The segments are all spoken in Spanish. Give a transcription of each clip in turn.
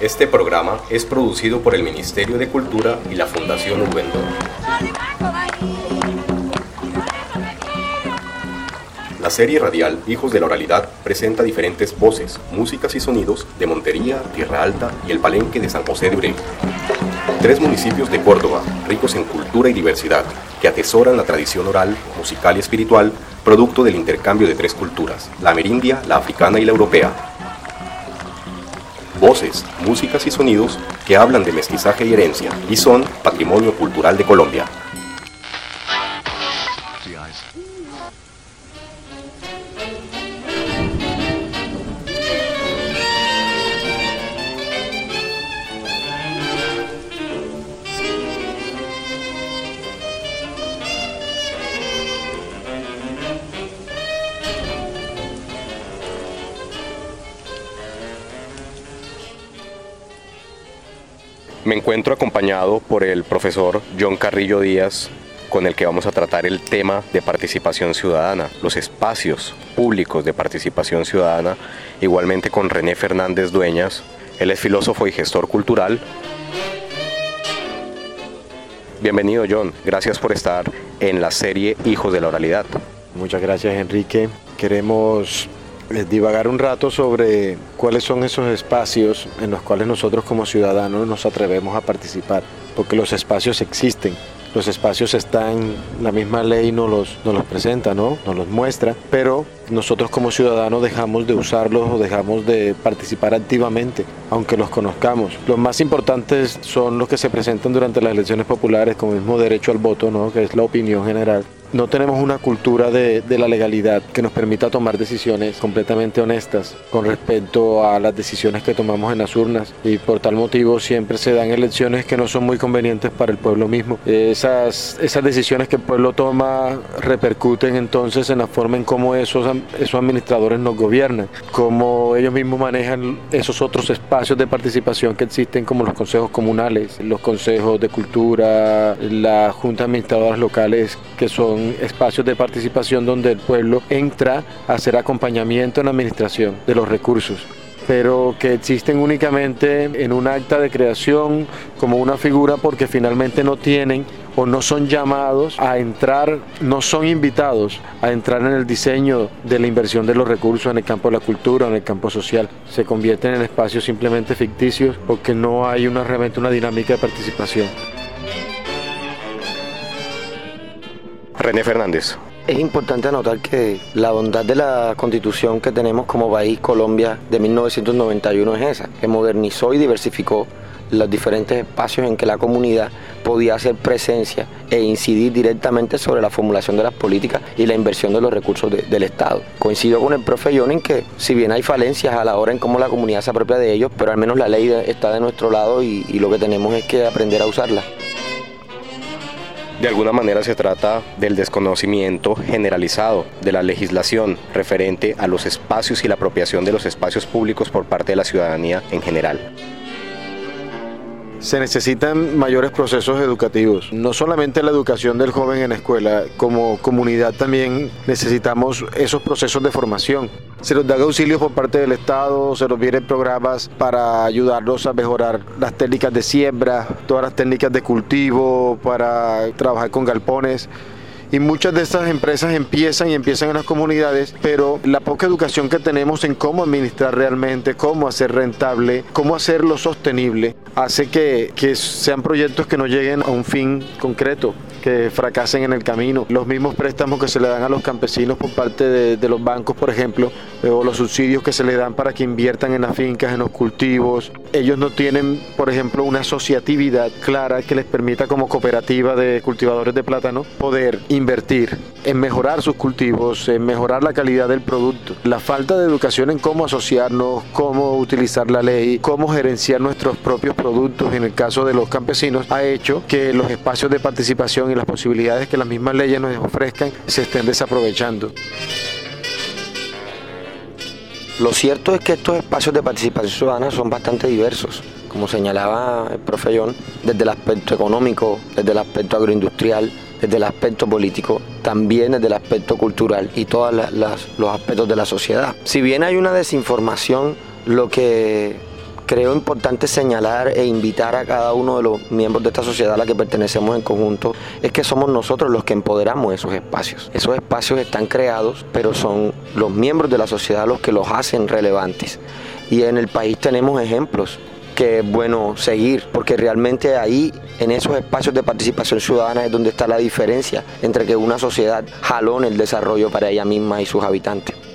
Este programa es producido por el Ministerio de Cultura y la Fundación Ubendor. La serie radial Hijos de la Oralidad presenta diferentes voces, músicas y sonidos de Montería, Tierra Alta y el Palenque de San José de Urey. Tres municipios de Córdoba, ricos en cultura y diversidad, que atesoran la tradición oral, musical y espiritual, producto del intercambio de tres culturas, la amerindia, la africana y la europea, voces, músicas y sonidos que hablan de mestizaje y herencia y son patrimonio cultural de Colombia. Me encuentro acompañado por el profesor John Carrillo Díaz, con el que vamos a tratar el tema de participación ciudadana, los espacios públicos de participación ciudadana, igualmente con René Fernández Dueñas. Él es filósofo y gestor cultural. Bienvenido John, gracias por estar en la serie Hijos de la Oralidad. Muchas gracias Enrique. Queremos divagar un rato sobre cuáles son esos espacios en los cuales nosotros como ciudadanos nos atrevemos a participar, porque los espacios existen. Los espacios están, la misma ley nos los, nos los presenta, ¿no? nos los muestra, pero nosotros como ciudadanos dejamos de usarlos o dejamos de participar activamente, aunque los conozcamos. Los más importantes son los que se presentan durante las elecciones populares, como el mismo derecho al voto, ¿no? que es la opinión general no tenemos una cultura de, la legalidad que nos permita tomar decisiones completamente honestas con respecto a las decisiones que tomamos en las urnas y por tal motivo siempre se dan elecciones que no son muy convenientes para el pueblo mismo. Esas, esas decisiones que el pueblo toma repercuten entonces en la forma en cómo esos, esos administradores nos gobiernan, cómo ellos mismos manejan esos otros espacios de participación que existen como los consejos comunales, los consejos de cultura, las juntas administradoras locales que son espacios de participación donde el pueblo entra a hacer acompañamiento en la administración de los recursos pero que existen únicamente en un acta de creación como una figura porque finalmente no tienen o no son llamados a entrar, no son invitados a entrar en el diseño de la inversión de los recursos en el campo de la cultura, en el campo social. Se convierten en espacios simplemente ficticios porque no hay una, realmente una dinámica de participación. René Fernández. Es importante anotar que la bondad de la constitución que tenemos como país, Colombia, de 1991 es esa, que modernizó y diversificó los diferentes espacios en que la comunidad podía hacer presencia e incidir directamente sobre la formulación de las políticas y la inversión de los recursos del Estado. Coincido con el profe John en que si bien hay falencias a la hora en cómo la comunidad se apropia de ellos, pero al menos la ley está de nuestro lado y lo que tenemos es que aprender a usarla. De alguna manera se trata del desconocimiento generalizado de la legislación referente a los espacios y la apropiación de los espacios públicos por parte de la ciudadanía en general. Se necesitan mayores procesos educativos, no solamente la educación del joven en la escuela, como comunidad también necesitamos esos procesos de formación. Se nos da auxilios por parte del Estado, se nos vienen programas para ayudarlos a mejorar las técnicas de siembra, todas las técnicas de cultivo, para trabajar con galpones y muchas de estas empresas empiezan y empiezan en las comunidades, pero la poca educación que tenemos en cómo administrar realmente, cómo hacer rentable, cómo hacerlo sostenible, hace que, que sean proyectos que no lleguen a un fin concreto que fracasen en el camino. Los mismos préstamos que se le dan a los campesinos por parte de, los bancos, por ejemplo, o los subsidios que se le dan para que inviertan en las fincas, en los cultivos. Ellos no tienen, por ejemplo, una asociatividad clara que les permita como cooperativa de cultivadores de plátano poder invertir en mejorar sus cultivos, en mejorar la calidad del producto. La falta de educación en cómo asociarnos, cómo utilizar la ley, cómo gerenciar nuestros propios productos en el caso de los campesinos ha hecho que los espacios de participación y las posibilidades que las mismas leyes nos ofrezcan se estén desaprovechando. Lo cierto es que estos espacios de participación ciudadana son bastante diversos, como señalaba el profe John, desde el aspecto económico, desde el aspecto agroindustrial, desde el aspecto político, también desde el aspecto cultural y todos los aspectos de la sociedad. Si bien hay una desinformación, lo que creo importante señalar e invitar a cada uno de los miembros de esta sociedad a la que pertenecemos en conjunto es que somos nosotros los que empoderamos esos espacios. Esos espacios están creados, pero son los miembros de la sociedad los que los hacen relevantes. Y en el país tenemos ejemplos que es bueno seguir, porque realmente ahí, en esos espacios de participación ciudadana, es donde está la diferencia entre que una sociedad jalone el desarrollo para ella misma y sus habitantes.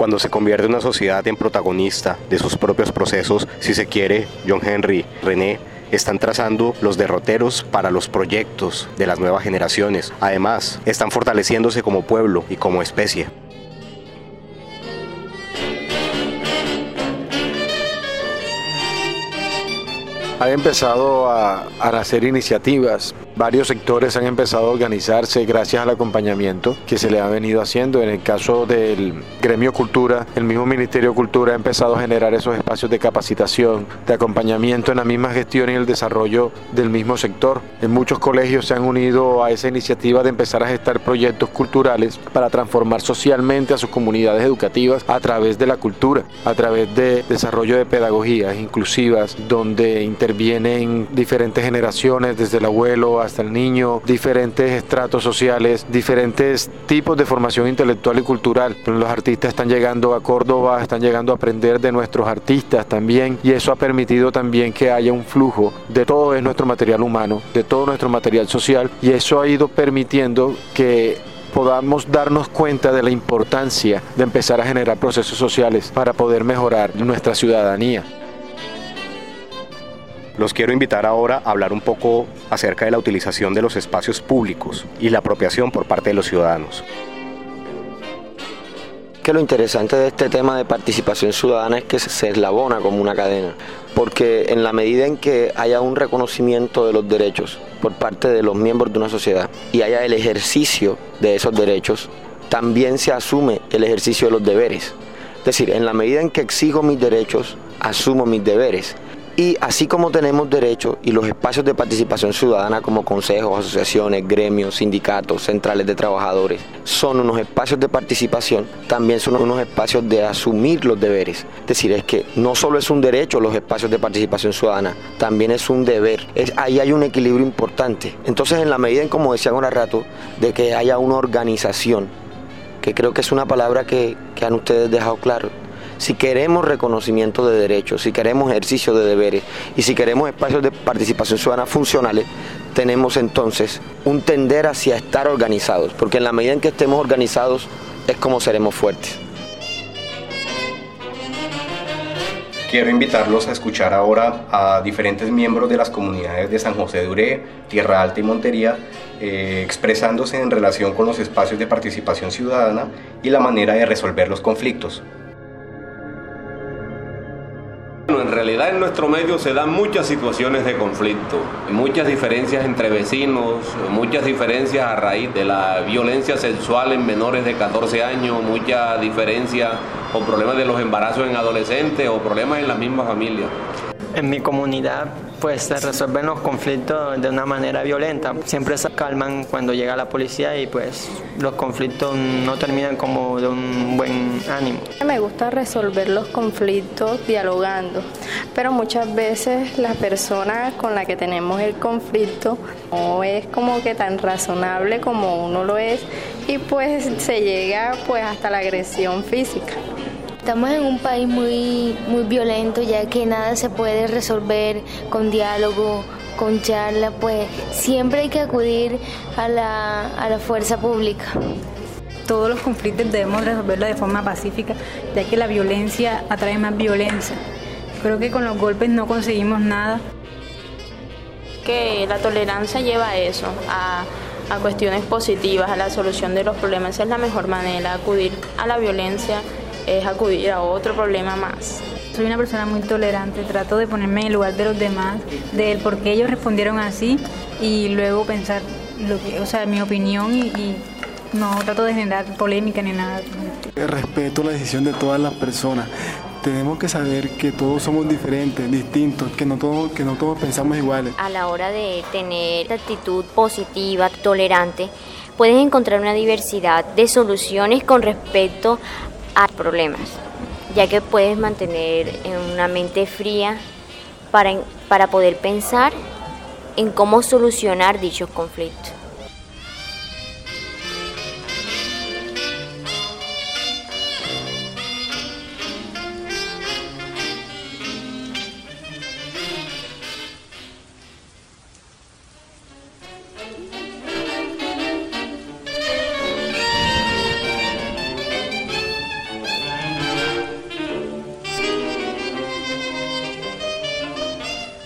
Cuando se convierte una sociedad en protagonista de sus propios procesos, si se quiere, John Henry, René, están trazando los derroteros para los proyectos de las nuevas generaciones. Además, están fortaleciéndose como pueblo y como especie. Han empezado a, a nacer iniciativas varios sectores han empezado a organizarse gracias al acompañamiento que se le ha venido haciendo. En el caso del gremio cultura, el mismo Ministerio de Cultura ha empezado a generar esos espacios de capacitación, de acompañamiento en la misma gestión y el desarrollo del mismo sector. En muchos colegios se han unido a esa iniciativa de empezar a gestar proyectos culturales para transformar socialmente a sus comunidades educativas a través de la cultura, a través de desarrollo de pedagogías inclusivas, donde intervienen diferentes generaciones, desde el abuelo hasta el niño, diferentes estratos sociales, diferentes tipos de formación intelectual y cultural. Los artistas están llegando a Córdoba, están llegando a aprender de nuestros artistas también y eso ha permitido también que haya un flujo de todo nuestro material humano, de todo nuestro material social y eso ha ido permitiendo que podamos darnos cuenta de la importancia de empezar a generar procesos sociales para poder mejorar nuestra ciudadanía. Los quiero invitar ahora a hablar un poco acerca de la utilización de los espacios públicos y la apropiación por parte de los ciudadanos. Que lo interesante de este tema de participación ciudadana es que se eslabona como una cadena, porque en la medida en que haya un reconocimiento de los derechos por parte de los miembros de una sociedad y haya el ejercicio de esos derechos, también se asume el ejercicio de los deberes. Es decir, en la medida en que exijo mis derechos, asumo mis deberes. Y así como tenemos derechos y los espacios de participación ciudadana como consejos, asociaciones, gremios, sindicatos, centrales de trabajadores, son unos espacios de participación, también son unos espacios de asumir los deberes. Es decir, es que no solo es un derecho los espacios de participación ciudadana, también es un deber. Es, ahí hay un equilibrio importante. Entonces, en la medida en, como decía un rato, de que haya una organización, que creo que es una palabra que han ustedes dejado claro, si queremos reconocimiento de derechos, si queremos ejercicio de deberes y si queremos espacios de participación ciudadana funcionales, tenemos entonces un tender hacia estar organizados, porque en la medida en que estemos organizados es como seremos fuertes. Quiero invitarlos a escuchar ahora a diferentes miembros de las comunidades de San José de Uré, Tierra Alta y Montería, eh, expresándose en relación con los espacios de participación ciudadana y la manera de resolver los conflictos. En realidad en nuestro medio se dan muchas situaciones de conflicto, muchas diferencias entre vecinos, muchas diferencias a raíz de la violencia sexual en menores de 14 años, mucha diferencia o problemas de los embarazos en adolescentes o problemas en la misma familia. En mi comunidad pues se resuelven los conflictos de una manera violenta. Siempre se calman cuando llega la policía y pues los conflictos no terminan como de un buen ánimo. Me gusta resolver los conflictos dialogando, pero muchas veces la persona con la que tenemos el conflicto no es como que tan razonable como uno lo es y pues se llega pues hasta la agresión física. Estamos en un país muy, muy violento ya que nada se puede resolver con diálogo, con charla, pues siempre hay que acudir a la, a la fuerza pública. Todos los conflictos debemos resolverlos de forma pacífica, ya que la violencia atrae más violencia. Creo que con los golpes no conseguimos nada. Que la tolerancia lleva a eso, a, a cuestiones positivas, a la solución de los problemas. Esa es la mejor manera, acudir a la violencia es acudir a otro problema más. Soy una persona muy tolerante, trato de ponerme en el lugar de los demás, del por qué ellos respondieron así y luego pensar lo que, o sea, mi opinión y, no trato de generar polémica ni nada. Respeto la decisión de todas las personas. Tenemos que saber que todos somos diferentes, distintos, que no todos, que no todos pensamos iguales. A la hora de tener actitud positiva, tolerante, puedes encontrar una diversidad de soluciones con respecto problemas, ya que puedes mantener una mente fría para, para poder pensar en cómo solucionar dichos conflictos.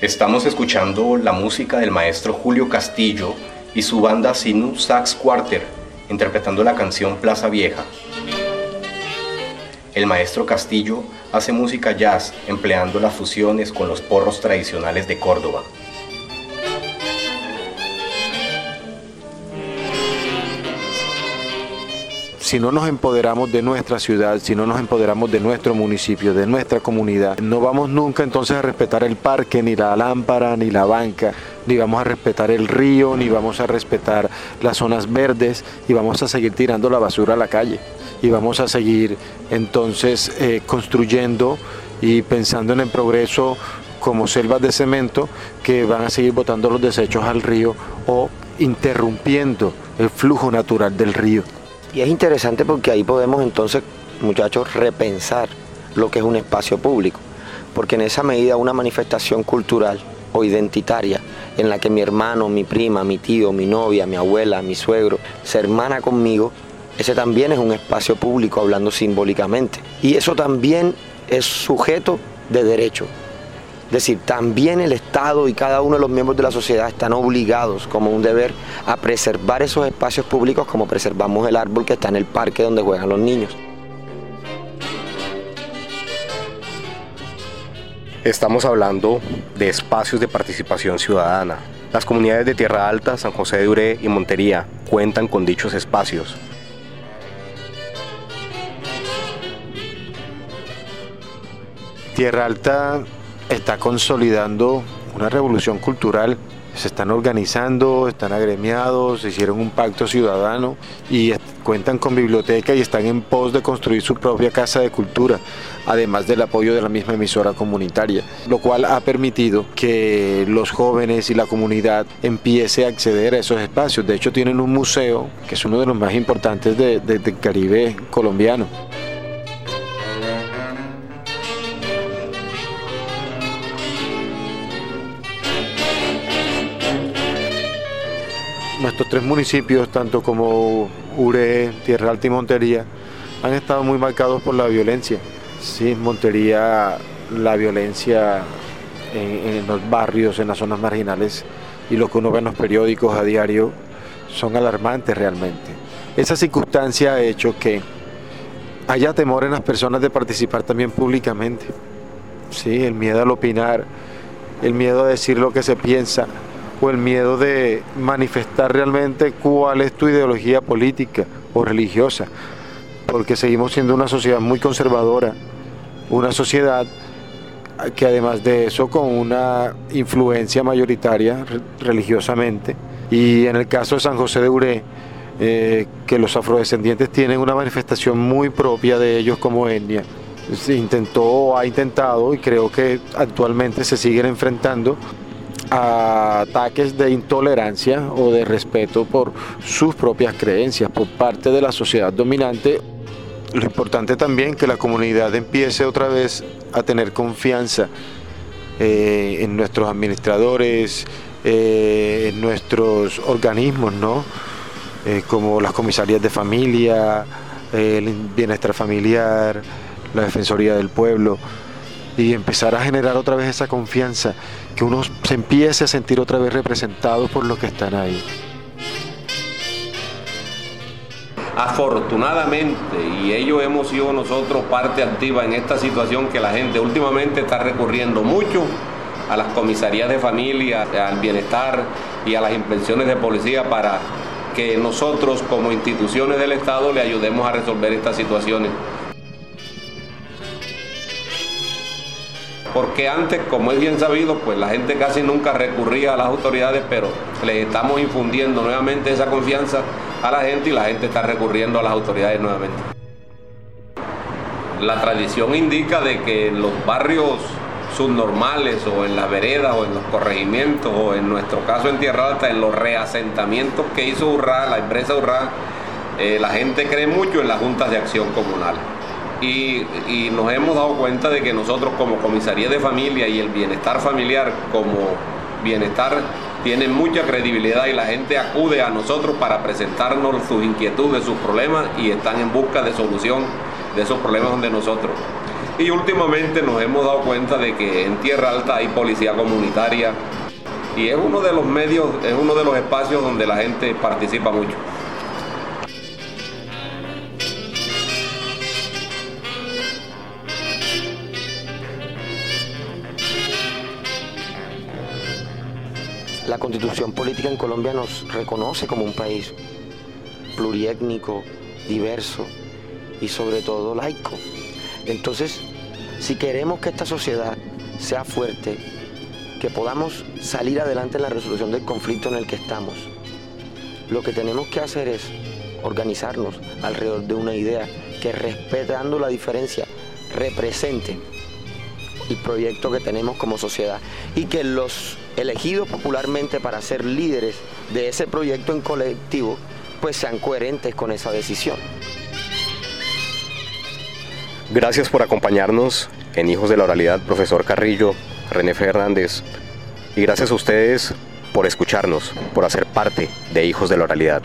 Estamos escuchando la música del maestro Julio Castillo y su banda Sinu Sax Quarter, interpretando la canción Plaza Vieja. El maestro Castillo hace música jazz empleando las fusiones con los porros tradicionales de Córdoba. Si no nos empoderamos de nuestra ciudad, si no nos empoderamos de nuestro municipio, de nuestra comunidad, no vamos nunca entonces a respetar el parque, ni la lámpara, ni la banca, ni vamos a respetar el río, ni vamos a respetar las zonas verdes y vamos a seguir tirando la basura a la calle y vamos a seguir entonces eh, construyendo y pensando en el progreso como selvas de cemento que van a seguir botando los desechos al río o interrumpiendo el flujo natural del río. Y es interesante porque ahí podemos entonces, muchachos, repensar lo que es un espacio público. Porque en esa medida una manifestación cultural o identitaria en la que mi hermano, mi prima, mi tío, mi novia, mi abuela, mi suegro se hermana conmigo, ese también es un espacio público hablando simbólicamente. Y eso también es sujeto de derecho. Es decir, también el Estado y cada uno de los miembros de la sociedad están obligados como un deber a preservar esos espacios públicos como preservamos el árbol que está en el parque donde juegan los niños. Estamos hablando de espacios de participación ciudadana. Las comunidades de Tierra Alta, San José de Uré y Montería cuentan con dichos espacios. Tierra Alta está consolidando una revolución cultural. Se están organizando, están agremiados, hicieron un pacto ciudadano y cuentan con biblioteca y están en pos de construir su propia casa de cultura, además del apoyo de la misma emisora comunitaria, lo cual ha permitido que los jóvenes y la comunidad empiece a acceder a esos espacios. De hecho, tienen un museo que es uno de los más importantes del Caribe colombiano. Nuestros tres municipios, tanto como Ure, Tierra Alta y Montería, han estado muy marcados por la violencia. Sí, Montería, la violencia en, los barrios, en las zonas marginales y lo que uno ve en los periódicos a diario son alarmantes realmente. Esa circunstancia ha hecho que haya temor en las personas de participar también públicamente. Sí, el miedo al opinar, el miedo a decir lo que se piensa, el miedo de manifestar realmente cuál es tu ideología política o religiosa, porque seguimos siendo una sociedad muy conservadora, una sociedad que además de eso con una influencia mayoritaria religiosamente, y en el caso de San José de Uré, eh, que los afrodescendientes tienen una manifestación muy propia de ellos como etnia. Se intentó, ha intentado y creo que actualmente se siguen enfrentando ataques de intolerancia o de respeto por sus propias creencias por parte de la sociedad dominante. Lo importante también que la comunidad empiece otra vez a tener confianza eh, en nuestros administradores, eh, en nuestros organismos, ¿no? Eh, como las comisarías de familia, el bienestar familiar, la Defensoría del Pueblo, y empezar a generar otra vez esa confianza que uno se empiece a sentir otra vez representado por los que están ahí. Afortunadamente, y ello hemos sido nosotros parte activa en esta situación que la gente últimamente está recurriendo mucho a las comisarías de familia, al bienestar y a las inspecciones de policía para que nosotros como instituciones del Estado le ayudemos a resolver estas situaciones. Porque antes, como es bien sabido, pues la gente casi nunca recurría a las autoridades, pero les estamos infundiendo nuevamente esa confianza a la gente y la gente está recurriendo a las autoridades nuevamente. La tradición indica de que en los barrios subnormales o en las veredas o en los corregimientos o en nuestro caso en Tierra Alta, en los reasentamientos que hizo Urra, la empresa Urra, eh, la gente cree mucho en las juntas de acción comunal y, nos hemos dado cuenta de que nosotros como comisaría de familia y el bienestar familiar como bienestar tienen mucha credibilidad y la gente acude a nosotros para presentarnos sus inquietudes, sus problemas y están en busca de solución de esos problemas donde nosotros. Y últimamente nos hemos dado cuenta de que en Tierra Alta hay policía comunitaria y es uno de los medios, es uno de los espacios donde la gente participa mucho. La constitución política en Colombia nos reconoce como un país pluriétnico, diverso y sobre todo laico. Entonces, si queremos que esta sociedad sea fuerte, que podamos salir adelante en la resolución del conflicto en el que estamos, lo que tenemos que hacer es organizarnos alrededor de una idea que respetando la diferencia represente el proyecto que tenemos como sociedad y que los elegidos popularmente para ser líderes de ese proyecto en colectivo pues sean coherentes con esa decisión. Gracias por acompañarnos en Hijos de la Oralidad, profesor Carrillo, René Fernández, y gracias a ustedes por escucharnos, por hacer parte de Hijos de la Oralidad.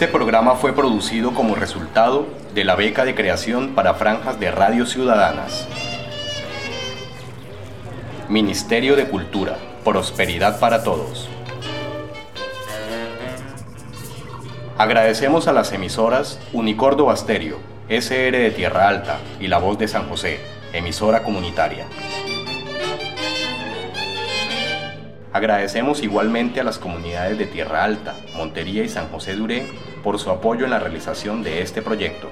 Este programa fue producido como resultado de la beca de creación para franjas de radio ciudadanas. Ministerio de Cultura, Prosperidad para Todos. Agradecemos a las emisoras Unicordo Basterio, SR de Tierra Alta y La Voz de San José, emisora comunitaria. Agradecemos igualmente a las comunidades de Tierra Alta, Montería y San José de Uré por su apoyo en la realización de este proyecto.